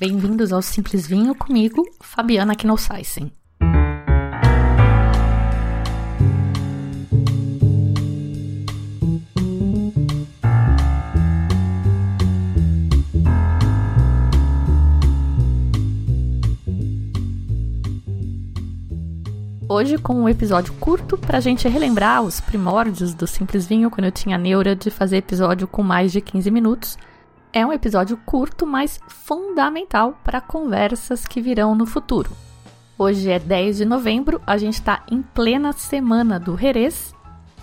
Bem-vindos ao Simples Vinho comigo, Fabiana Knossaisen. Hoje com um episódio curto pra gente relembrar os primórdios do Simples Vinho, quando eu tinha a neura de fazer episódio com mais de 15 minutos. É um episódio curto, mas fundamental para conversas que virão no futuro. Hoje é 10 de novembro, a gente está em plena semana do Jerez.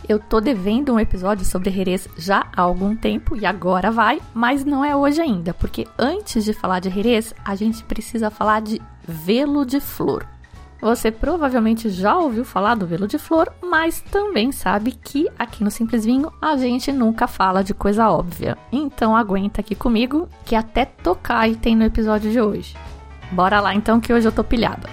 Eu tô devendo um episódio sobre Jerez já há algum tempo e agora vai, mas não é hoje ainda, porque antes de falar de Jerez, a gente precisa falar de velo de flor. Você provavelmente já ouviu falar do velo de flor, mas também sabe que aqui no Simples Vinho a gente nunca fala de coisa óbvia. Então aguenta aqui comigo, que até tocar e tem no episódio de hoje. Bora lá então que hoje eu tô pilhada.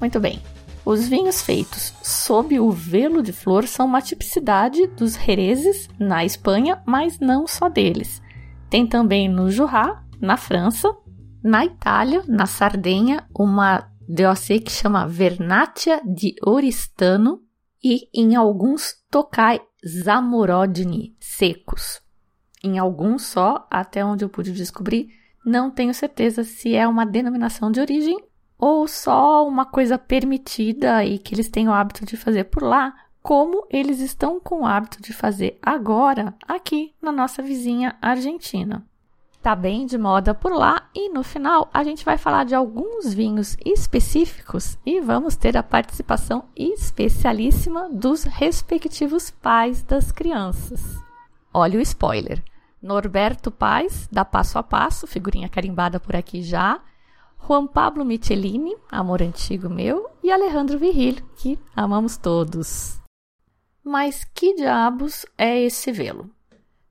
Muito bem. Os vinhos feitos sob o velo de flor são uma tipicidade dos jerezes na Espanha, mas não só deles. Tem também no Jurá, na França, na Itália, na Sardenha, uma DOC que chama Vernaccia di Oristano e em alguns Tokai Zamorodini secos. Em alguns só, até onde eu pude descobrir, não tenho certeza se é uma denominação de origem ou só uma coisa permitida e que eles têm o hábito de fazer por lá, como eles estão com o hábito de fazer agora aqui na nossa vizinha Argentina. Tá bem de moda por lá e no final a gente vai falar de alguns vinhos específicos e vamos ter a participação especialíssima dos respectivos pais das crianças. Olha o spoiler. Norberto Paz, da Passo a Passo, figurinha carimbada por aqui já, Juan Pablo Michelini, amor antigo meu, e Alejandro Virril, que amamos todos. Mas que diabos é esse velo?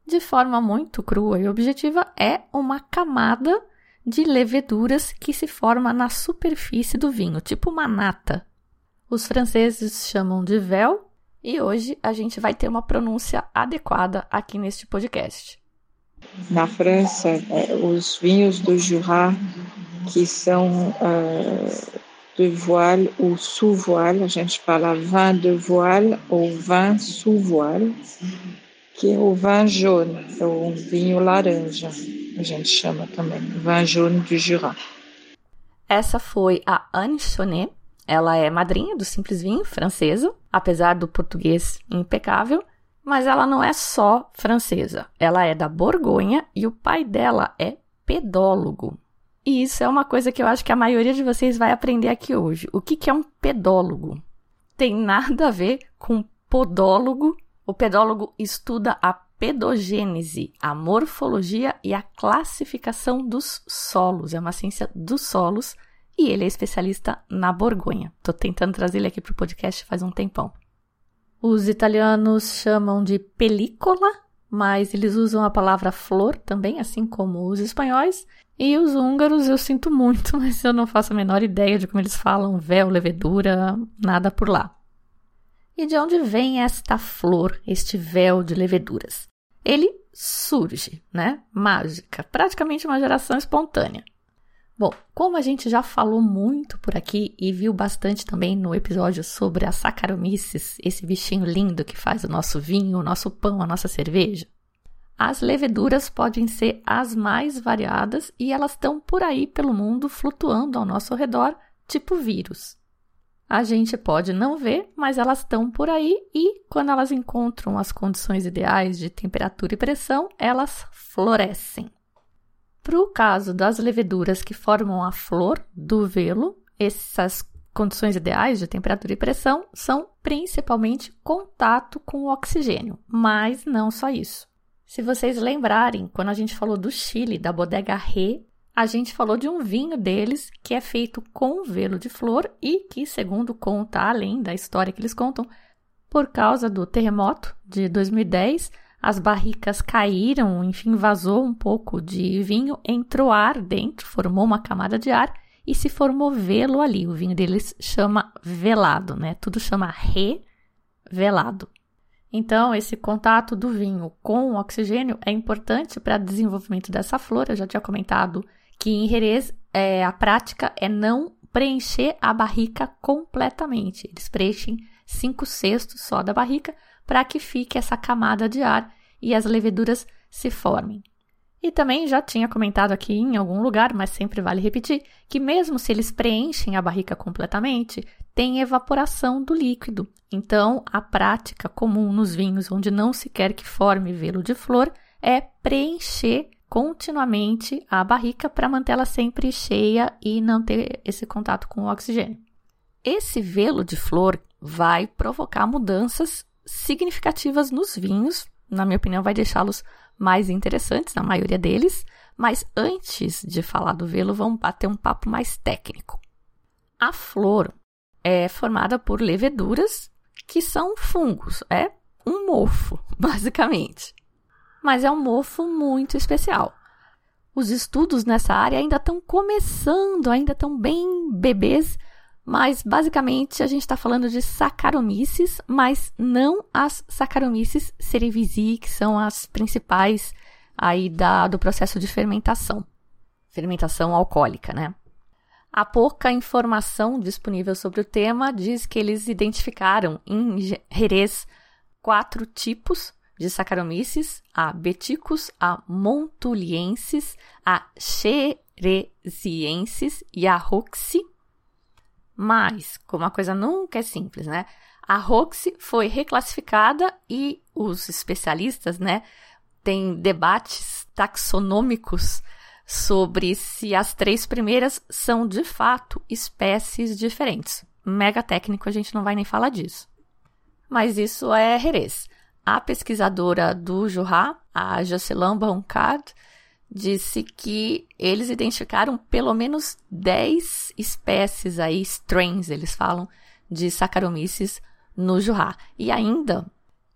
De forma muito crua e objetiva, é uma camada de leveduras que se forma na superfície do vinho, tipo uma nata. Os franceses chamam de véu e hoje a gente vai ter uma pronúncia adequada aqui neste podcast. Na França, é, os vinhos do Jura que são uh, de voile ou sous voile, a gente fala vin de voile ou vin sous voile, que é o vin jaune, é o vinho laranja, a gente chama também, vin jaune du Jura. Essa foi a Anne Chonet, ela é madrinha do Simples Vinho, francesa, apesar do português impecável, mas ela não é só francesa, ela é da Borgonha e o pai dela é pedólogo. E isso é uma coisa que eu acho que a maioria de vocês vai aprender aqui hoje. O que, que é um pedólogo? Tem nada a ver com podólogo. O pedólogo estuda a pedogênese, a morfologia e a classificação dos solos. É uma ciência dos solos e ele é especialista na Borgonha. Estou tentando trazer ele aqui para o podcast faz um tempão. Os italianos chamam de película, mas eles usam a palavra flor também, assim como os espanhóis. E os húngaros eu sinto muito, mas eu não faço a menor ideia de como eles falam véu, levedura, nada por lá. E de onde vem esta flor, este véu de leveduras? Ele surge, né? Mágica, praticamente uma geração espontânea. Bom, como a gente já falou muito por aqui e viu bastante também no episódio sobre a Saccharomyces, esse bichinho lindo que faz o nosso vinho, o nosso pão, a nossa cerveja, as leveduras podem ser as mais variadas e elas estão por aí pelo mundo flutuando ao nosso redor, tipo vírus. A gente pode não ver, mas elas estão por aí e, quando elas encontram as condições ideais de temperatura e pressão, elas florescem. Para o caso das leveduras que formam a flor do velo, essas condições ideais de temperatura e pressão são principalmente contato com o oxigênio, mas não só isso. Se vocês lembrarem, quando a gente falou do Chile, da Bodega Ré, a gente falou de um vinho deles que é feito com velo de flor e que, segundo conta, além da história que eles contam, por causa do terremoto de 2010, as barricas caíram, enfim, vazou um pouco de vinho, entrou ar dentro, formou uma camada de ar e se formou velo ali. O vinho deles chama velado, né? Tudo chama revelado. Então, esse contato do vinho com o oxigênio é importante para o desenvolvimento dessa flor. Eu já tinha comentado que em Jerez é, a prática é não preencher a barrica completamente. Eles preenchem cinco sextos só da barrica para que fique essa camada de ar e as leveduras se formem. E também já tinha comentado aqui em algum lugar, mas sempre vale repetir, que mesmo se eles preenchem a barrica completamente, tem evaporação do líquido. Então, a prática comum nos vinhos onde não se quer que forme velo de flor é preencher continuamente a barrica para mantê-la sempre cheia e não ter esse contato com o oxigênio. Esse velo de flor vai provocar mudanças significativas nos vinhos, na minha opinião, vai deixá-los mais interessantes, na maioria deles. Mas antes de falar do velo, vamos bater um papo mais técnico. A flor é formada por leveduras que são fungos, é um mofo, basicamente. Mas é um mofo muito especial. Os estudos nessa área ainda estão começando, ainda estão bem bebês, mas basicamente a gente está falando de Saccharomyces, mas não as Saccharomyces cerevisiae, que são as principais aí da, do processo de fermentação. Fermentação alcoólica, né? A pouca informação disponível sobre o tema diz que eles identificaram em Jerez quatro tipos de Saccharomyces, a Beticus, a Montuliensis, a Cheresiensis e a Roxy, mas, como a coisa nunca é simples, né? A Roxy foi reclassificada e os especialistas, né, têm debates taxonômicos sobre se as três primeiras são de fato espécies diferentes. Mega técnico, a gente não vai nem falar disso. Mas isso é Jerez. A pesquisadora do Jurá, a Jocelyn Bancard, disse que eles identificaram pelo menos 10 espécies aí, strains, eles falam, de Saccharomyces no Jurá. E ainda,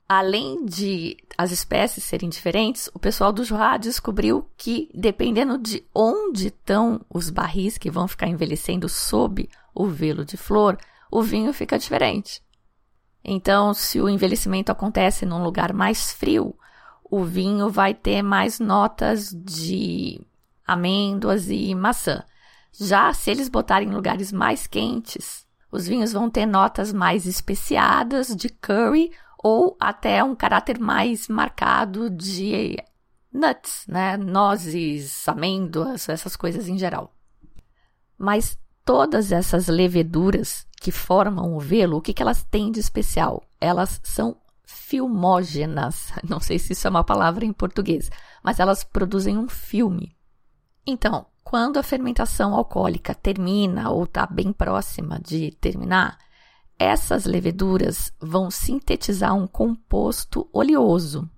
além de as espécies serem diferentes, o pessoal do Jurá descobriu que, dependendo de onde estão os barris que vão ficar envelhecendo sob o velo de flor, o vinho fica diferente. Então, se o envelhecimento acontece num lugar mais frio, o vinho vai ter mais notas de amêndoas e maçã. Já se eles botarem em lugares mais quentes, os vinhos vão ter notas mais especiadas de curry ou até um caráter mais marcado de nuts, né? Nozes, amêndoas, essas coisas em geral. Mas todas essas leveduras que formam o velo, o que, que elas têm de especial? Elas são filmógenas. Não sei se isso é uma palavra em português, mas elas produzem um filme. Então, quando a fermentação alcoólica termina ou está bem próxima de terminar, essas leveduras vão sintetizar um composto oleoso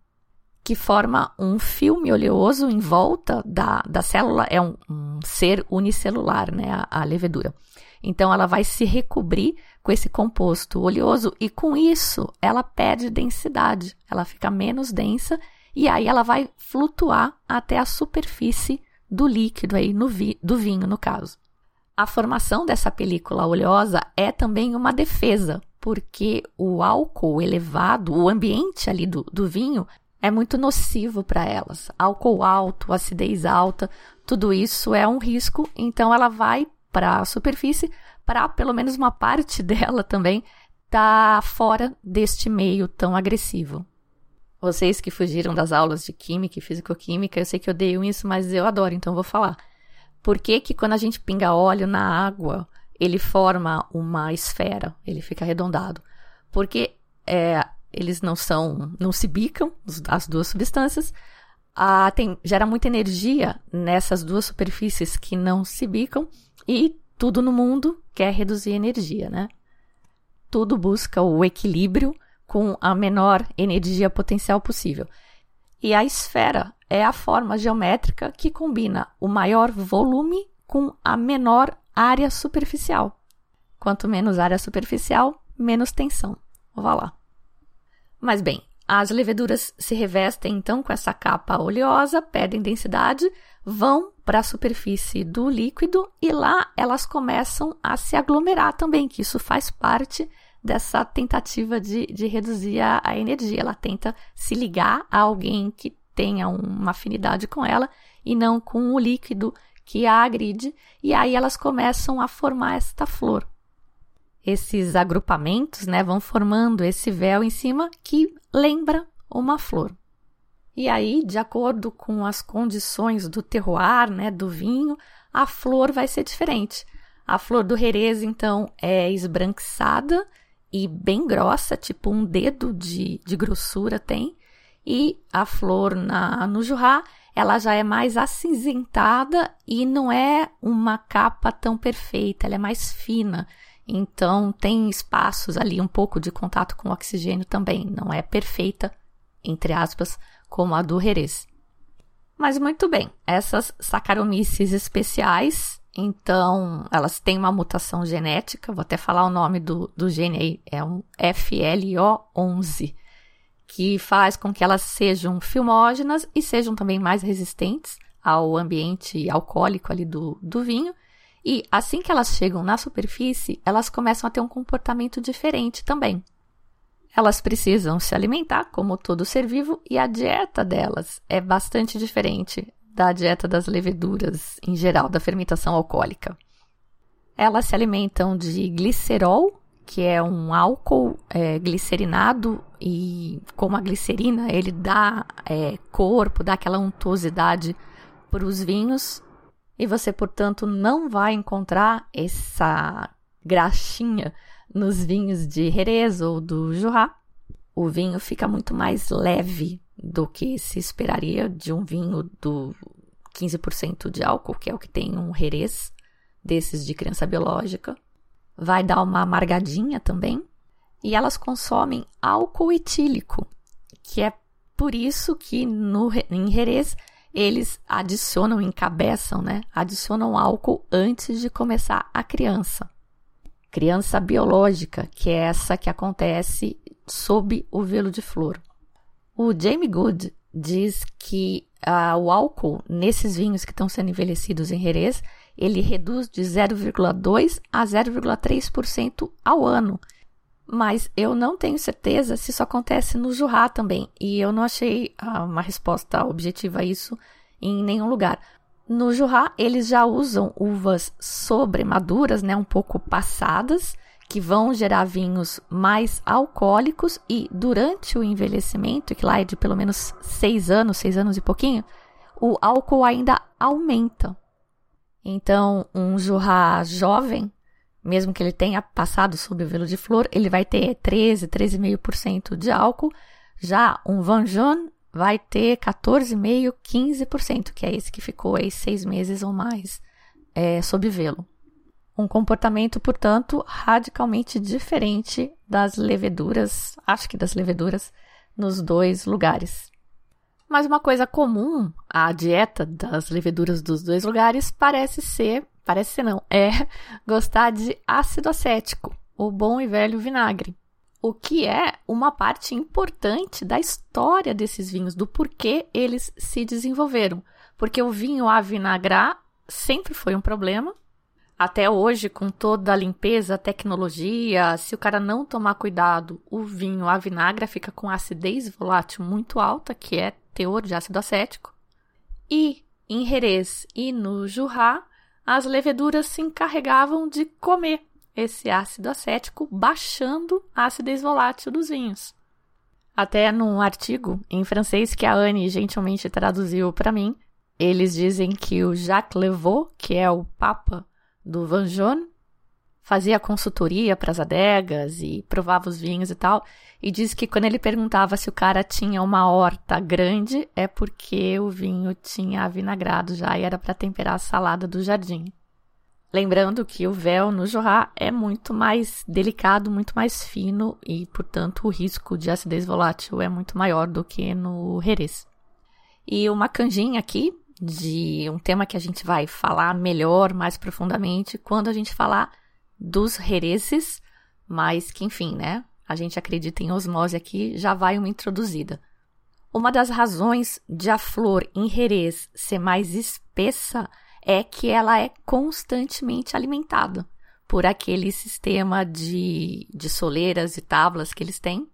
que forma um filme oleoso em volta da, da célula, é um, um ser unicelular, né, a, a levedura. Então, ela vai se recobrir com esse composto oleoso e com isso ela perde densidade, ela fica menos densa e aí ela vai flutuar até a superfície do líquido aí no vi, do vinho, no caso. A formação dessa película oleosa é também uma defesa, porque o álcool elevado, o ambiente ali do, do vinho, é muito nocivo para elas. Álcool alto, acidez alta, tudo isso é um risco, então ela vai para a superfície, para pelo menos uma parte dela também tá fora deste meio tão agressivo. Vocês que fugiram das aulas de química e fisicoquímica, eu sei que odeiam isso, mas eu adoro, então vou falar. Por que, que quando a gente pinga óleo na água, ele forma uma esfera, ele fica arredondado? Porque é, eles não são, não se bicam, as duas substâncias, ah, tem, gera muita energia nessas duas superfícies que não se bicam e tudo no mundo quer reduzir energia, né? Tudo busca o equilíbrio com a menor energia potencial possível. E a esfera é a forma geométrica que combina o maior volume com a menor área superficial. Quanto menos área superficial, menos tensão. Vá lá. Mas bem, As leveduras se revestem então com essa capa oleosa, perdem densidade, vão para a superfície do líquido e lá elas começam a se aglomerar também, que isso faz parte dessa tentativa de, de reduzir a, a energia. Ela tenta se ligar a alguém que tenha uma afinidade com ela e não com o líquido que a agride, e aí elas começam a formar esta flor. Esses agrupamentos né, vão formando esse véu em cima que lembra uma flor. E aí, de acordo com as condições do terroir, né, do vinho, a flor vai ser diferente. A flor do Jerez, então, é esbranquiçada e bem grossa, tipo um dedo de, de grossura tem. E a flor na, no Jurá, ela já é mais acinzentada e não é uma capa tão perfeita, ela é mais fina. Então tem espaços ali um pouco de contato com o oxigênio também, não é perfeita, entre aspas, como a do Jerez. Mas muito bem, essas Saccharomyces especiais, então elas têm uma mutação genética, vou até falar o nome do, do gene aí, é um FLO11, que faz com que elas sejam filmógenas e sejam também mais resistentes ao ambiente alcoólico ali do, do vinho. E assim que elas chegam na superfície, elas começam a ter um comportamento diferente também. Elas precisam se alimentar, como todo ser vivo, e a dieta delas é bastante diferente da dieta das leveduras em geral, da fermentação alcoólica. Elas se alimentam de glicerol, que é um álcool é, glicerinado e como a glicerina ele dá é, corpo, dá aquela untuosidade para os vinhos e você, portanto, não vai encontrar essa graxinha nos vinhos de Jerez ou do Jurá, o vinho fica muito mais leve do que se esperaria de um vinho do 15% de álcool, que é o que tem um Jerez desses de criança biológica. Vai dar uma amargadinha também. E elas consomem álcool etílico, que é por isso que no, em Jerez eles adicionam, encabeçam, né? Adicionam álcool antes de começar a criança criança biológica, que é essa que acontece sob o velo de flor. O Jamie Good diz que ah, o álcool nesses vinhos que estão sendo envelhecidos em Jerez, ele reduz de 0,2 a 0,3% ao ano. Mas eu não tenho certeza se isso acontece no Jurá também. E eu não achei ah, uma resposta objetiva a isso em nenhum lugar. No Jurá, eles já usam uvas sobremaduras, né, um pouco passadas, que vão gerar vinhos mais alcoólicos e durante o envelhecimento, que lá é de pelo menos seis anos, seis anos e pouquinho, o álcool ainda aumenta. Então, um Jurá jovem, mesmo que ele tenha passado sob o velo de flor, ele vai ter 13, 13,5% de álcool. Já um Van Jeune vai ter 14,5%, 15%, que é esse que ficou aí seis meses ou mais é, sob velo. Um comportamento, portanto, radicalmente diferente das leveduras, acho que das leveduras, nos dois lugares. Mas uma coisa comum à dieta das leveduras dos dois lugares parece ser, parece não, é gostar de ácido acético, o bom e velho vinagre o que é uma parte importante da história desses vinhos, do porquê eles se desenvolveram. Porque o vinho a vinagrar sempre foi um problema. Até hoje, com toda a limpeza, a tecnologia, se o cara não tomar cuidado, o vinho a vinagra fica com acidez volátil muito alta, que é teor de ácido acético. E em Jerez e no Jurá, as leveduras se encarregavam de comer esse ácido acético, baixando a acidez volátil dos vinhos. Até num artigo em francês que a Anne gentilmente traduziu para mim, eles dizem que o Jacques Levaux, que é o papa do Van Jaune, fazia consultoria para as adegas e provava os vinhos e tal, e diz que quando ele perguntava se o cara tinha uma horta grande, é porque o vinho tinha vinagrado já e era para temperar a salada do jardim. Lembrando que o véu no Jorá é muito mais delicado, muito mais fino e, portanto, o risco de acidez volátil é muito maior do que no Jerez. E uma canjinha aqui de um tema que a gente vai falar melhor, mais profundamente, quando a gente falar dos Jerezes, mas que, enfim, né? a gente acredita em osmose aqui, já vai uma introduzida. Uma das razões de a flor em Jerez ser mais espessa é que ela é constantemente alimentada por aquele sistema de, de soleiras e tábuas que eles têm.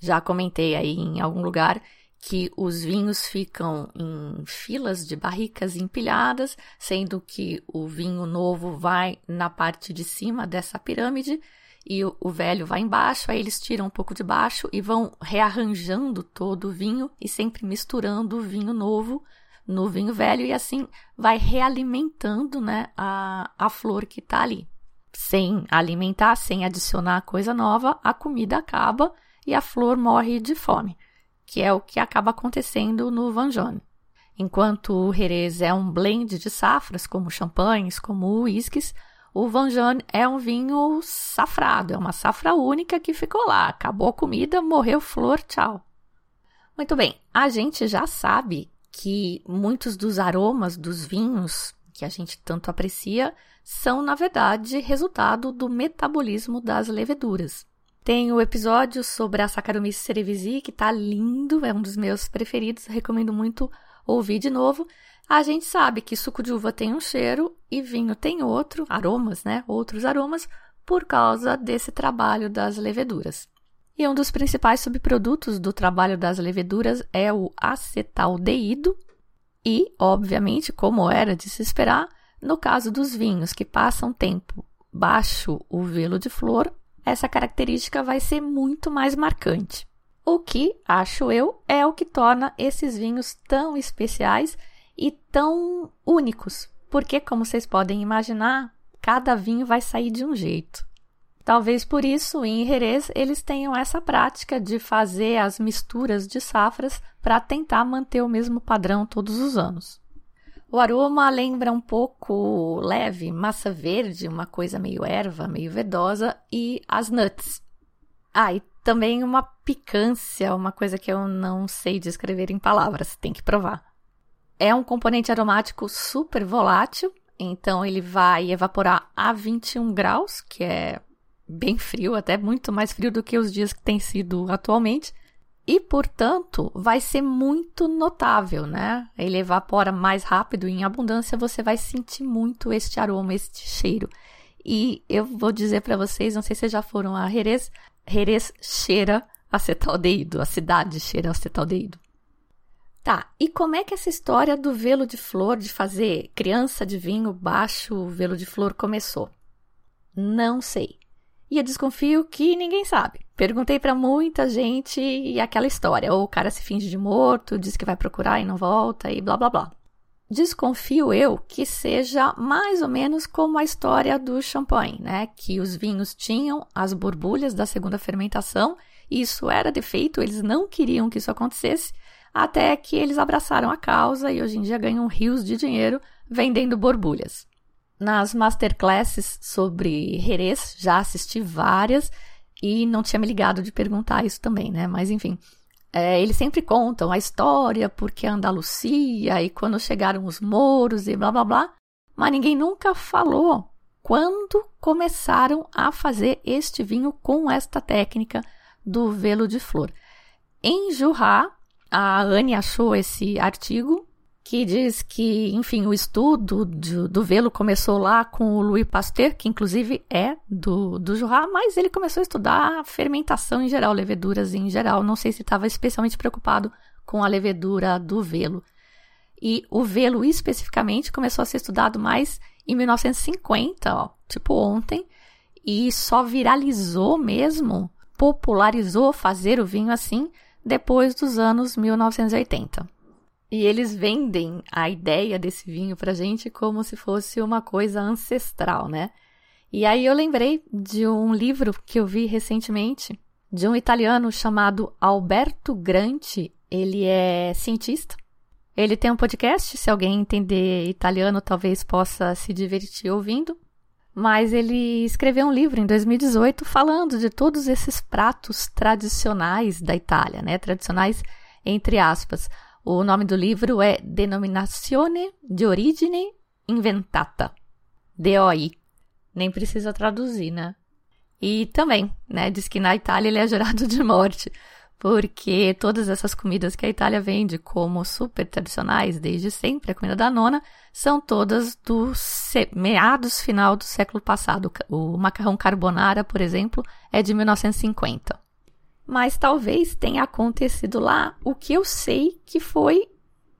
Já comentei aí em algum lugar que os vinhos ficam em filas de barricas empilhadas, sendo que o vinho novo vai na parte de cima dessa pirâmide e o, o, velho vai embaixo, aí eles tiram um pouco de baixo e vão rearranjando todo o vinho e sempre misturando o vinho novo no vinho velho e assim vai realimentando né, a, a flor que está ali. Sem alimentar, sem adicionar coisa nova, a comida acaba e a flor morre de fome, que é o que acaba acontecendo no Vanjone. Enquanto o Jerez é um blend de safras, como champanhes, como uísques, o Vanjone é um vinho safrado, é uma safra única que ficou lá. Acabou a comida, morreu flor, tchau. Muito bem, a gente já sabe que muitos dos aromas dos vinhos que a gente tanto aprecia são, na verdade, resultado do metabolismo das leveduras. Tem o episódio sobre a Saccharomyces cerevisiae, que tá lindo, é um dos meus preferidos, recomendo muito ouvir de novo. A gente sabe que suco de uva tem um cheiro e vinho tem outro, aromas, né? Outros aromas, por causa desse trabalho das leveduras. E um dos principais subprodutos do trabalho das leveduras é o acetaldeído. E, obviamente, como era de se esperar, no caso dos vinhos que passam tempo baixo o velo de flor, essa característica vai ser muito mais marcante. O que, acho eu, é o que torna esses vinhos tão especiais e tão únicos, porque, como vocês podem imaginar, cada vinho vai sair de um jeito. Talvez por isso, em Jerez, eles tenham essa prática de fazer as misturas de safras para tentar manter o mesmo padrão todos os anos. O aroma lembra um pouco leve, massa verde, uma coisa meio erva, meio verdosa, e as nuts. Ah, e também uma picância, uma coisa que eu não sei descrever em palavras, tem que provar. É um componente aromático super volátil, então ele vai evaporar a 21 graus, que é bem frio, até muito mais frio do que os dias que tem sido atualmente. E, portanto, vai ser muito notável, né? Ele evapora mais rápido e em abundância você vai sentir muito este aroma, este cheiro. E eu vou dizer para vocês, não sei se vocês já foram a Jerez, Jerez cheira acetaldeído, a cidade cheira acetaldeído. Tá, e como é que essa história do velo de flor, de fazer criança de vinho baixo velo de flor começou? Não sei. E eu desconfio que ninguém sabe. Perguntei para muita gente e aquela história. Ou o cara se finge de morto, diz que vai procurar e não volta e blá blá blá. Desconfio eu que seja mais ou menos como a história do champanhe, né? Que os vinhos tinham as borbulhas da segunda fermentação, e isso era defeito, eles não queriam que isso acontecesse, até que eles abraçaram a causa e hoje em dia ganham rios de dinheiro vendendo borbulhas nas masterclasses sobre Jerez, já assisti várias e não tinha me ligado de perguntar isso também, né? Mas enfim, é, eles sempre contam a história, porque a Andalucia e quando chegaram os mouros e blá blá blá, mas ninguém nunca falou quando começaram a fazer este vinho com esta técnica do velo de flor. Em Jurá, a Anne achou esse artigo que diz que, enfim, o estudo do, do velo começou lá com o Louis Pasteur, que inclusive é do, do Jurá, mas ele começou a estudar a fermentação em geral, leveduras em geral. Não sei se estava especialmente preocupado com a levedura do velo. E o velo especificamente começou a ser estudado mais em 1950, ó, tipo ontem, e só viralizou mesmo, popularizou fazer o vinho assim depois dos anos 1980. E eles vendem a ideia desse vinho pra gente como se fosse uma coisa ancestral, né? E aí eu lembrei de um livro que eu vi recentemente, de um italiano chamado Alberto Granti. Ele é cientista. Ele tem um podcast, se alguém entender italiano, talvez possa se divertir ouvindo. Mas ele escreveu um livro em 2018 falando de todos esses pratos tradicionais da Itália, né? Tradicionais entre aspas. O nome do livro é Denominazione di Origine Inventata. DOI. Nem precisa traduzir, né? E também, né, diz que na Itália ele é gerado de morte, porque todas essas comidas que a Itália vende como super tradicionais desde sempre, a comida da nona, são todas dos meados final do século passado. O macarrão carbonara, por exemplo, é de 1950. Mas talvez tenha acontecido lá o que eu sei que foi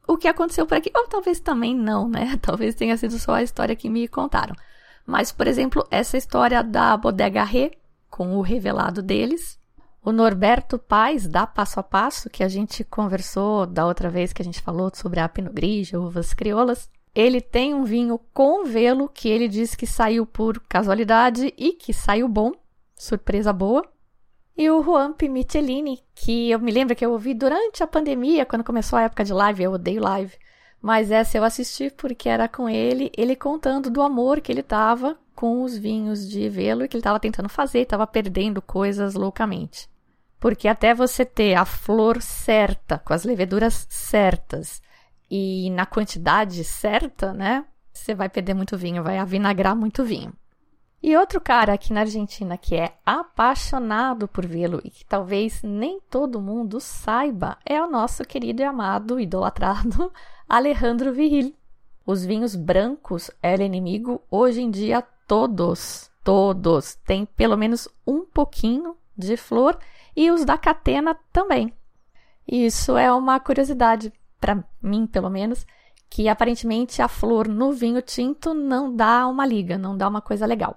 o que aconteceu por aqui. Ou talvez também não, né? Talvez tenha sido só a história que me contaram. Mas, por exemplo, essa história da Bodega Rê, com o revelado deles, o Norberto Paz, da Passo a Passo, que a gente conversou da outra vez que a gente falou sobre a Pinot Grigio, uvas crioulas, ele tem um vinho com velo que ele diz que saiu por casualidade e que saiu bom, surpresa boa. E o Juan Michelini, que eu me lembro que eu ouvi durante a pandemia, quando começou a época de live, eu odeio live, mas essa eu assisti porque era com ele, ele contando do amor que ele tava com os vinhos de velo e que ele estava tentando fazer, estava perdendo coisas loucamente. Porque até você ter a flor certa, com as leveduras certas e na quantidade certa, né? Você vai perder muito vinho, vai avinagrar muito vinho. E outro cara aqui na Argentina que é apaixonado por vê-lo e que talvez nem todo mundo saiba é o nosso querido e amado, idolatrado Alejandro Viril. Os vinhos brancos eram inimigo hoje em dia todos, todos têm pelo menos um pouquinho de flor e os da catena também. Isso é uma curiosidade para mim, pelo menos, que aparentemente a flor no vinho tinto não dá uma liga, não dá uma coisa legal.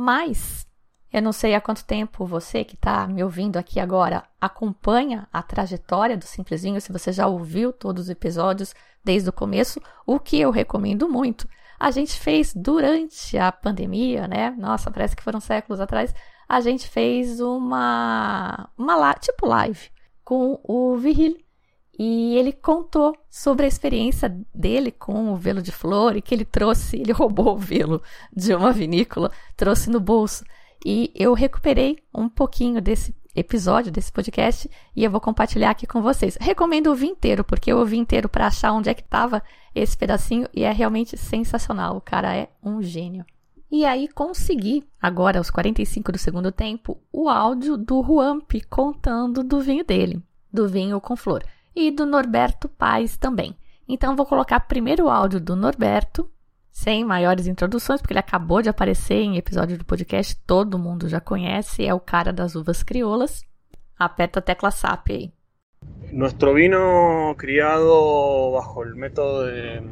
Mas eu não sei há quanto tempo você que está me ouvindo aqui agora acompanha a trajetória do Simplesinho, se você já ouviu todos os episódios desde o começo, o que eu recomendo muito. A gente fez durante a pandemia, né? Nossa, parece que foram séculos atrás, a gente fez uma, uma tipo live com o Viril. E ele contou sobre a experiência dele com o velo de flor e que ele trouxe, ele roubou o velo de uma vinícola, trouxe no bolso. E eu recuperei um pouquinho desse episódio, desse podcast, e eu vou compartilhar aqui com vocês. Recomendo ouvir inteiro, porque eu ouvi inteiro para achar onde é que estava esse pedacinho e é realmente sensacional. O cara é um gênio. E aí consegui, agora aos 45 do segundo tempo, o áudio do Juamp contando do vinho dele, do vinho com flor, e do Norberto Paz também. Então vou colocar primeiro o áudio do Norberto, sem maiores introduções, porque ele acabou de aparecer em episódio do podcast, todo mundo já conhece, é o cara das uvas crioulas. Aperta a tecla SAP aí. Nuestro vino criado bajo el método de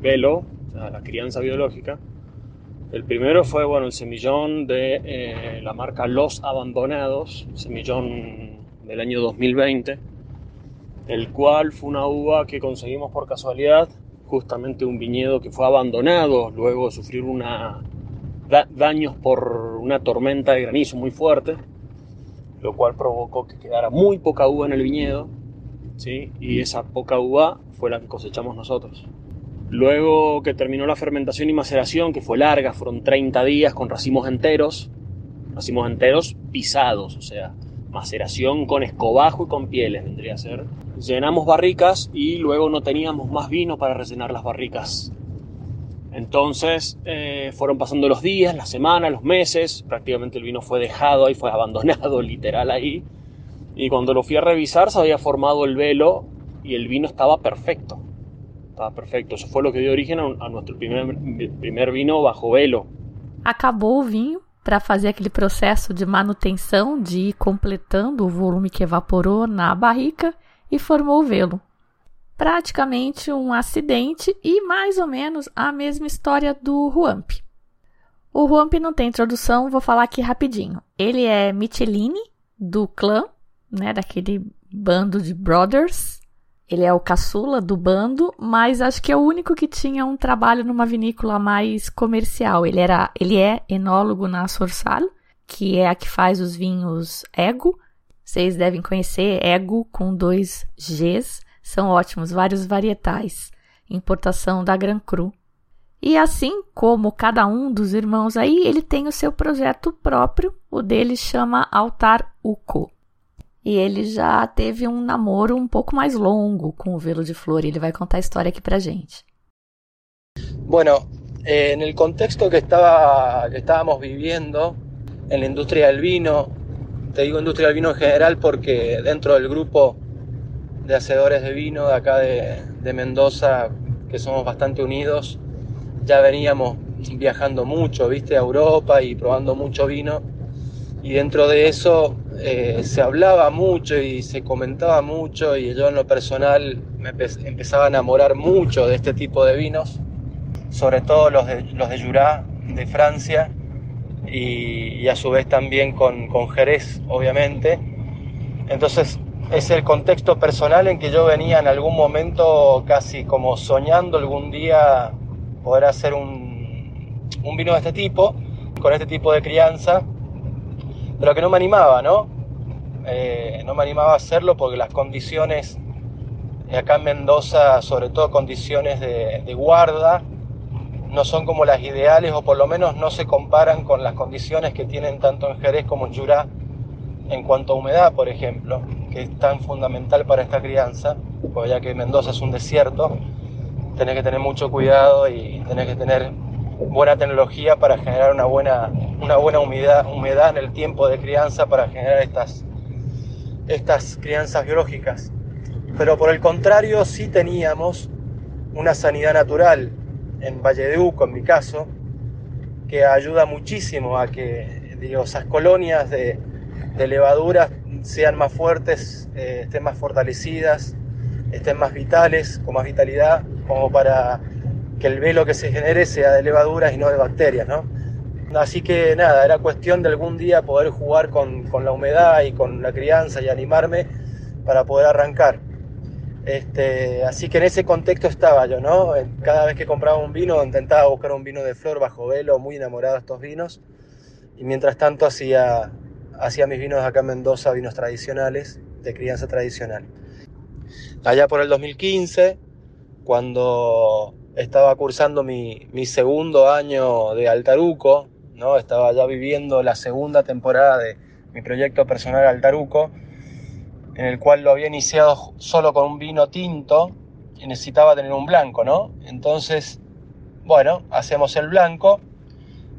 velo, la crianza biológica, El primero fue bueno, el semillón de eh, la marca Los Abandonados, semillón del año 2020, el cual fue una uva que conseguimos por casualidad, justamente un viñedo que fue abandonado luego de sufrir una, daños por una tormenta de granizo muy fuerte, lo cual provocó que quedara muy poca uva en el viñedo, ¿sí? y esa poca uva fue la que cosechamos nosotros. Luego que terminó la fermentación y maceración, que fue larga, fueron 30 días con racimos enteros, racimos enteros pisados, o sea, maceración con escobajo y con pieles vendría a ser. Llenamos barricas y luego no teníamos más vino para rellenar las barricas. Entonces eh, fueron pasando los días, las semanas, los meses, prácticamente el vino fue dejado ahí, fue abandonado literal ahí. Y cuando lo fui a revisar se había formado el velo y el vino estaba perfecto. Tá perfeito. Isso foi o que deu origem a nosso primeiro, primeiro vinho bajo velo. Acabou o vinho para fazer aquele processo de manutenção, de ir completando o volume que evaporou na barrica e formou o velo. Praticamente um acidente e mais ou menos a mesma história do Ruamp. O Ruamp não tem introdução, vou falar aqui rapidinho. Ele é Michelini, do clã, né, daquele bando de brothers, ele é o caçula do bando, mas acho que é o único que tinha um trabalho numa vinícola mais comercial. Ele era, ele é enólogo na Sorsal, que é a que faz os vinhos Ego. Vocês devem conhecer Ego com dois Gs. São ótimos, vários varietais. Importação da Gran Cru. E assim como cada um dos irmãos aí, ele tem o seu projeto próprio. O dele chama Altar Uco. E ele já teve um namoro um pouco mais longo com o Velo de Flor. E ele vai contar a história aqui pra gente. Bueno, eh, en el contexto que, estaba, que estábamos viviendo, en la industria del vino. Te digo industria del vino en general porque dentro del grupo de hacedores de vino de acá de, de Mendoza, que somos bastante unidos, ya veníamos viajando mucho, viste, a Europa y probando mucho vino. Y dentro de eso eh, se hablaba mucho y se comentaba mucho y yo en lo personal me empezaba a enamorar mucho de este tipo de vinos, sobre todo los de, los de Jura, de Francia, y, a su vez también con, con Jerez, obviamente. Entonces es el contexto personal en que yo venía en algún momento casi como soñando algún día poder hacer un, un vino de este tipo, con este tipo de crianza, pero que no me animaba, ¿no? Eh, no me animaba a hacerlo porque las condiciones acá en Mendoza, sobre todo condiciones de, de, guarda, no son como las ideales o por lo menos no se comparan con las condiciones que tienen tanto en Jerez como en Jurá en cuanto a humedad, por ejemplo, que es tan fundamental para esta crianza, porque ya que Mendoza es un desierto, tenés que tener mucho cuidado y tenés que tener buena tecnología para generar una buena, una buena humedad, humedad en el tiempo de crianza para generar estas, estas crianzas biológicas. Pero por el contrario, sí teníamos una sanidad natural en Valle de Uco, en mi caso, que ayuda muchísimo a que digo, esas colonias de, de levaduras sean más fuertes, eh, estén más fortalecidas, estén más vitales, con más vitalidad, como para que el velo que se genere sea de levaduras y no de bacterias, ¿no? Así que nada, era cuestión de algún día poder jugar con, con la humedad y con la crianza y animarme para poder arrancar. Este, así que en ese contexto estaba yo, ¿no? Cada vez que compraba un vino intentaba buscar un vino de flor bajo velo, muy enamorado de estos vinos. Y mientras tanto hacía, hacía mis vinos acá en Mendoza, vinos tradicionales, de crianza tradicional. Allá por el 2015, cuando estaba cursando mi, mi segundo año de Altaruco, ¿no? estaba ya viviendo la segunda temporada de mi proyecto personal Altaruco, en el cual lo había iniciado solo con un vino tinto y necesitaba tener un blanco, ¿no? Entonces, bueno, hacemos el blanco.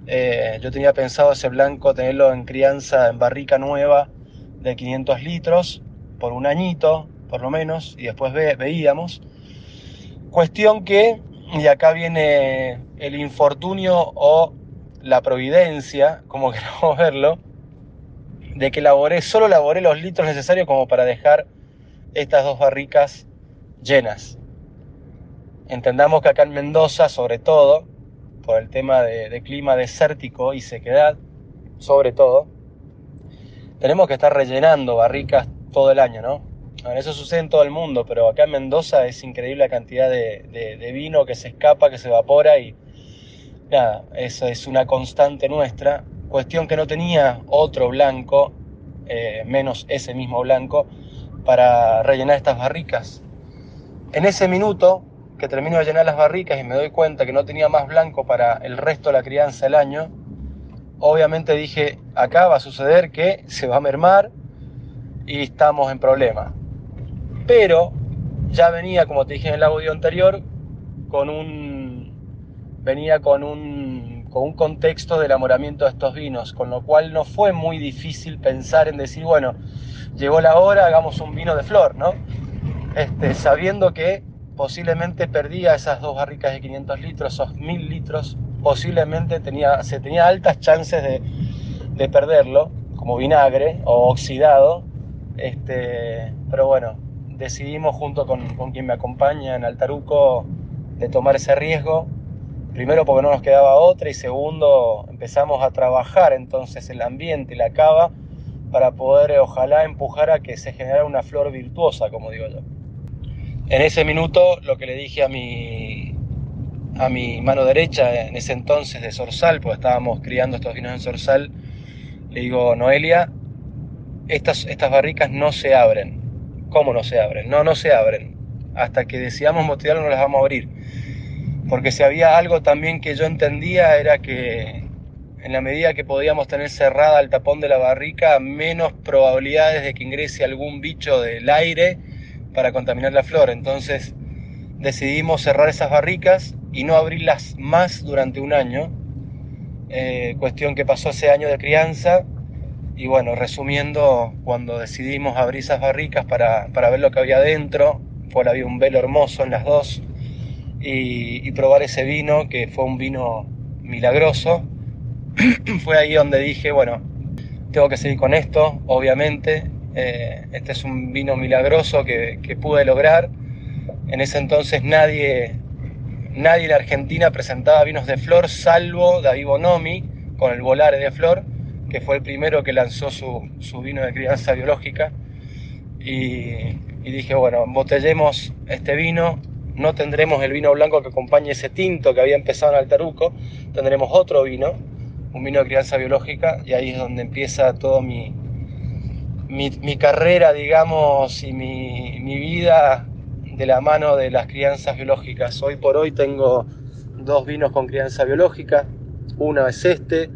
Eh, yo tenía pensado ese blanco tenerlo en crianza en barrica nueva de 500 litros por un añito, por lo menos, y después veíamos. Cuestión que, y acá viene el infortunio o la providencia, como queramos verlo, de que laboré, solo laboré los litros necesarios como para dejar estas dos barricas llenas. Entendamos que acá en Mendoza, sobre todo, por el tema de, de clima desértico y sequedad, sobre todo, tenemos que estar rellenando barricas todo el año, ¿no? Eso sucede en todo el mundo, pero acá en Mendoza es increíble la cantidad de, vino que se escapa, que se evapora y nada, eso es una constante nuestra. Cuestión que no tenía otro blanco, eh, menos ese mismo blanco, para rellenar estas barricas. En ese minuto que termino de llenar las barricas y me doy cuenta que no tenía más blanco para el resto de la crianza del año, obviamente dije, acá va a suceder que se va a mermar y estamos en problema. Pero ya venía, como te dije en el audio anterior, con un venía con un con un contexto de enamoramiento de estos vinos, con lo cual no fue muy difícil pensar en decir, bueno, llegó la hora, hagamos un vino de flor, ¿no? Este, sabiendo que posiblemente perdía esas dos barricas de 500 litros, esos 1000 litros, posiblemente tenía, se tenía altas chances de, de perderlo, como vinagre o oxidado, este, pero bueno, decidimos junto con, con, quien me acompaña en Altaruco de tomar ese riesgo. Primero porque no nos quedaba otra y segundo empezamos a trabajar entonces el ambiente la cava para poder ojalá empujar a que se generara una flor virtuosa, como digo yo. En ese minuto lo que le dije a mi, a mi mano derecha en ese entonces de Sorsal, porque estábamos criando estos vinos en Sorsal, le digo, Noelia, estas, estas barricas no se abren. ¿Cómo no se abren? No, no se abren. Hasta que decidamos motivarlo no las vamos a abrir. Porque si había algo también que yo entendía era que en la medida que podíamos tener cerrada el tapón de la barrica, menos probabilidades de que ingrese algún bicho del aire para contaminar la flor. Entonces decidimos cerrar esas barricas y no abrirlas más durante un año eh, cuestión que pasó ese año de crianza. Y bueno, resumiendo, cuando decidimos abrir esas barricas para, para ver lo que había dentro, pues había un velo hermoso en las dos, y, probar ese vino, que fue un vino milagroso, fue ahí donde dije, bueno, tengo que seguir con esto, obviamente. Eh, este es un vino milagroso que, que, pude lograr. En ese entonces nadie, nadie en Argentina presentaba vinos de flor, salvo David Bonomi con el Volare de Flor, que fue el primero que lanzó su, su vino de crianza biológica. Y, y, dije, bueno, embotellemos este vino. No tendremos el vino blanco que acompañe ese tinto que había empezado en Altaruco, tendremos otro vino un vino de crianza biológica y ahí es donde empieza todo mi, mi, mi carrera, digamos, y mi, mi, vida de la mano de las crianzas biológicas. Hoy por hoy tengo dos vinos con crianza biológica. Uno es este,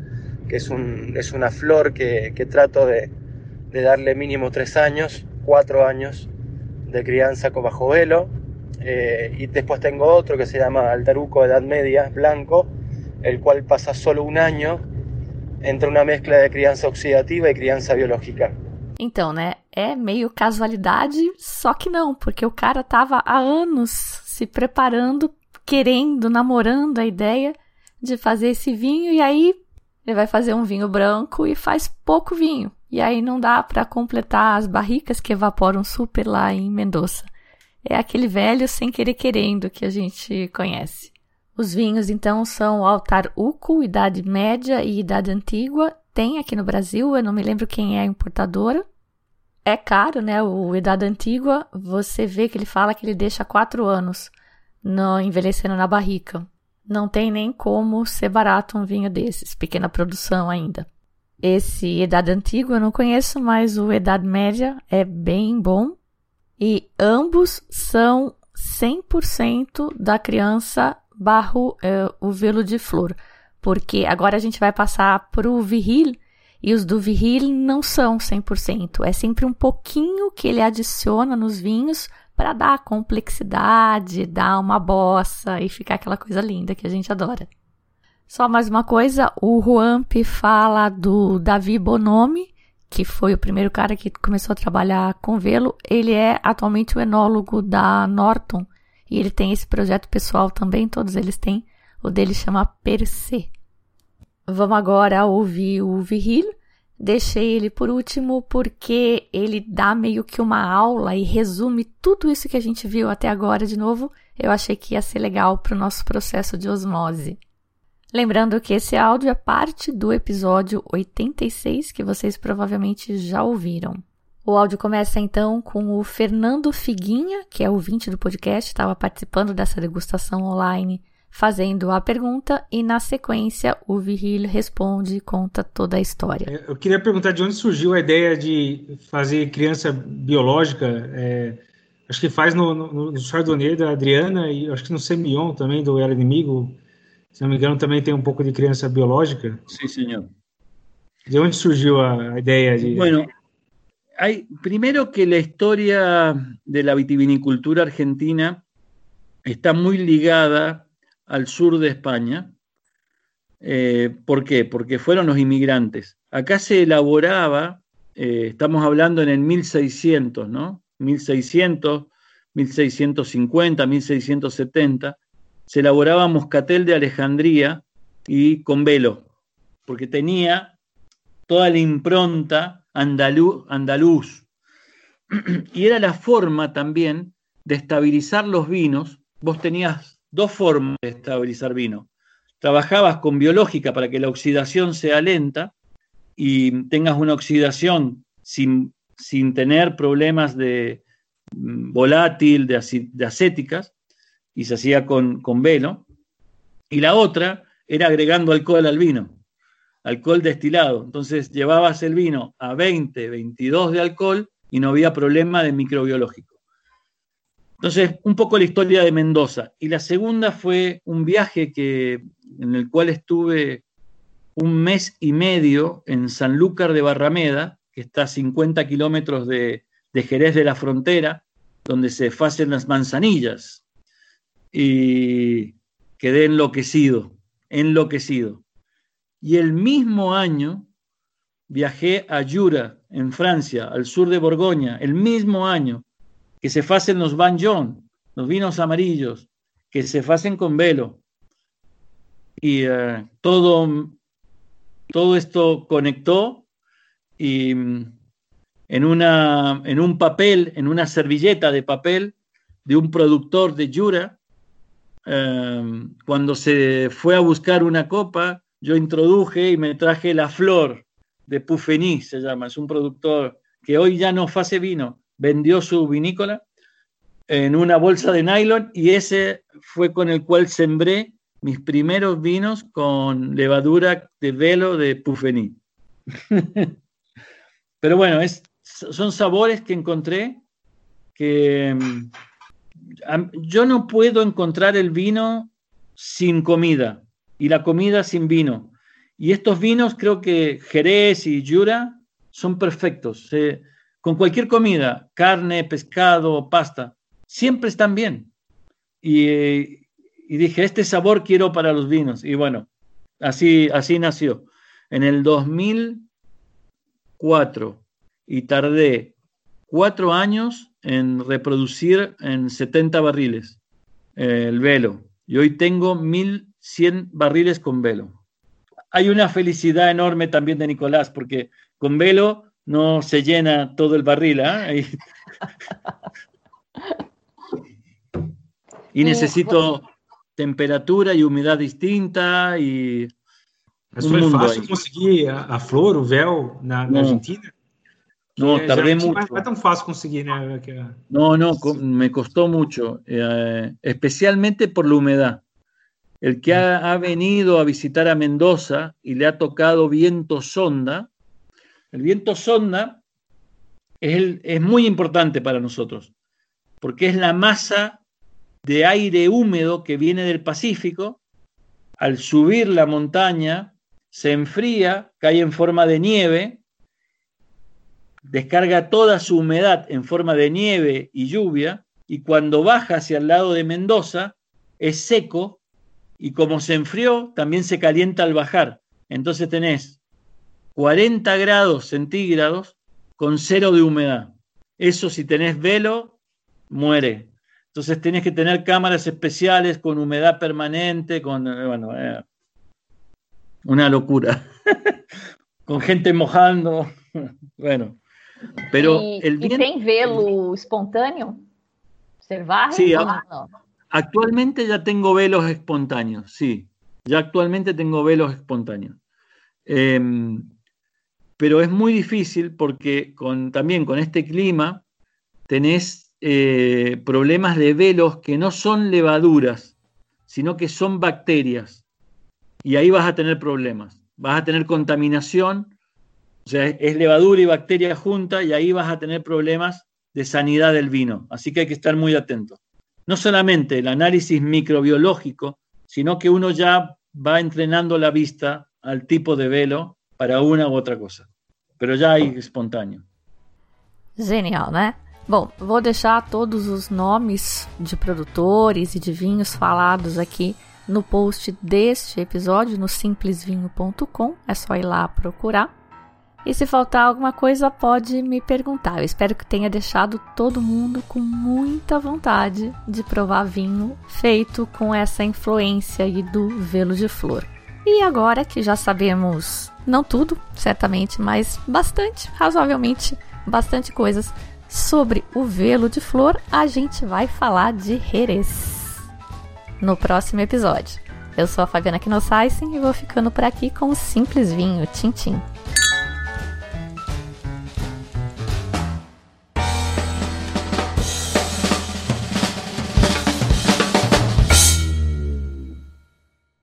que es, un, es una flor que, que trato de, de, darle mínimo tres años, cuatro años de crianza con bajo velo. Eh, y después tengo otro que se llama Altaruco Edad Media, blanco, el cual pasa solo um ano entre uma mescla de criança oxidativa e criança biológica. Então, né? É meio casualidade, só que não, porque o cara tava há anos se preparando, querendo, namorando a ideia de fazer esse vinho e aí ele vai fazer um vinho branco e faz pouco vinho. E aí não dá para completar as barricas que evaporam super lá em Mendoza. É aquele velho sem querer querendo que a gente conhece. Os vinhos, então, são Altar Uco, Idade Média e Idade Antiga. Tem aqui no Brasil, eu não me lembro quem é a importadora. É caro, né? O Idade Antiga, você vê que ele fala que ele deixa quatro anos no, envelhecendo na barrica. Não tem nem como ser barato um vinho desses, pequena produção ainda. Esse Idade Antiga eu não conheço, mas o Idade Média é bem bom. E ambos são 100% da criança barro é, o velo de flor, porque agora a gente vai passar para o viril e os do viril não são 100%, é sempre um pouquinho que ele adiciona nos vinhos para dar complexidade, dar uma bossa e ficar aquela coisa linda que a gente adora. Só mais uma coisa, o Juamp fala do Davi Bonomi, que foi o primeiro cara que começou a trabalhar com velo. Ele é atualmente o enólogo da Norton, e ele tem esse projeto pessoal também, todos eles têm. O dele chama Perse. Vamos agora ouvir o Viril. Deixei ele por último porque ele dá meio que uma aula e resume tudo isso que a gente viu até agora de novo. Eu achei que ia ser legal para o nosso processo de osmose. Lembrando que esse áudio é parte do episódio 86 que vocês provavelmente já ouviram. O áudio começa então com o Fernando Figuinha, que é ouvinte do podcast, estava participando dessa degustação online, fazendo a pergunta, e na sequência o Viril responde e conta toda a história. Eu queria perguntar de onde surgiu a ideia de fazer criança biológica. É, acho que faz no, no, no Chardonnay da Adriana e acho que no Semillon também, do Era Inimigo. Se não me engano, também tem um pouco de criança biológica. Sim, senhor. De onde surgiu a, a ideia de. Bueno, hay, primero que la historia de la vitivinicultura argentina está muy ligada al sur de España. Eh, ¿Por qué? Porque fueron los inmigrantes. Acá se elaboraba, eh, estamos hablando en el 1600, ¿no? 1600, 1650, 1670, se elaboraba moscatel de Alejandría y con velo, porque tenía toda la impronta andaluz, andaluz. Y era la forma también de estabilizar los vinos. Vos tenías dos formas de estabilizar vino. Trabajabas con biológica para que la oxidación sea lenta y tengas una oxidación sin, sin tener problemas de mm, volátil, de, acéticas, y se hacía con, con velo. Y la otra era agregando alcohol al vino alcohol destilado. Entonces llevabas el vino a 20, 22 de alcohol y no había problema de microbiológico. Entonces, un poco la historia de Mendoza. Y la segunda fue un viaje que, en el cual estuve un mes y medio en Sanlúcar de Barrameda, que está a 50 kilómetros de, Jerez de la Frontera, donde se hacen las manzanillas. Y quedé enloquecido, enloquecido Y el mismo año viajé a Jura, en Francia, al sur de Borgoña, el mismo año que se hacen los Banjon, los vinos amarillos, que se hacen con velo. Y eh, todo, todo esto conectó y mm, en, una, en un papel, en una servilleta de papel de un productor de Jura, eh, cuando se fue a buscar una copa, yo introduje y me traje la flor de Pufení, se llama, es un productor que hoy ya no hace vino, vendió su vinícola en una bolsa de nylon y ese fue con el cual sembré mis primeros vinos con levadura de velo de Pufení. Pero bueno, es, son sabores que encontré que mm, yo no puedo encontrar el vino sin comida y la comida sin vino. Y estos vinos, creo que Jerez y Jura, son perfectos. Con cualquier comida, carne, pescado, pasta, siempre están bien. Y, dije, este sabor quiero para los vinos. Y bueno, así, así nació. En el 2004 y tardé cuatro años en reproducir en 70 barriles eh, el velo. Y hoy tengo 1100 barriles con velo hay una felicidad enorme también de Nicolás, porque con velo no se llena todo el barril. ¿eh? y necesito temperatura y humedad distinta y Mas foi fácil conseguir a, a, flor, o véu na, na Argentina? No, tardé mucho. No es tan fácil conseguir, ¿no? Que... No, no, me costó mucho, eh, especialmente por la humedad. El que ha, venido a visitar a Mendoza y le ha tocado viento sonda, el viento sonda es, es muy importante para nosotros, porque es la masa de aire húmedo que viene del Pacífico, al subir la montaña, se enfría, cae en forma de nieve, descarga toda su humedad en forma de nieve y lluvia, y cuando baja hacia el lado de Mendoza, es seco y como se enfrió, también se calienta al bajar. Entonces tenés 40 grados centígrados con cero de humedad. Eso si tenés velo, muere. Entonces tenés que tener cámaras especiales con humedad permanente, con, eh, bueno, eh, una locura. con gente mojando. bueno, pero el viento... velo espontáneo? Sí, Actualmente ya tengo velos espontáneos, sí. Ya actualmente tengo velos espontáneos. Em, pero es muy difícil porque también con este clima tenés eh, problemas de velos que no son levaduras, sino que son bacterias. Y ahí vas a tener problemas. Vas a tener contaminación, o sea, es levadura y bacteria junta y ahí vas a tener problemas de sanidad del vino. Así que hay que estar muy atento no solamente el análisis microbiológico, sino que uno já va entrenando la vista al tipo de velo para uma ou outra coisa. Pero já é espontâneo. Genial, né? Bom, vou deixar todos os nomes de produtores e de vinhos falados aqui no post deste episódio no simplesvinho.com. É só ir lá procurar. E se faltar alguma coisa, pode me perguntar. Eu espero que tenha deixado todo mundo com muita vontade de provar vinho feito com essa influência aí do velo de flor. E agora que já sabemos, não tudo, certamente, mas bastante, razoavelmente, bastante coisas sobre o velo de flor, a gente vai falar de Jerez no próximo episódio. Eu sou a Fabiana Knossaisen e vou ficando por aqui com o Simples Vinho Tintim.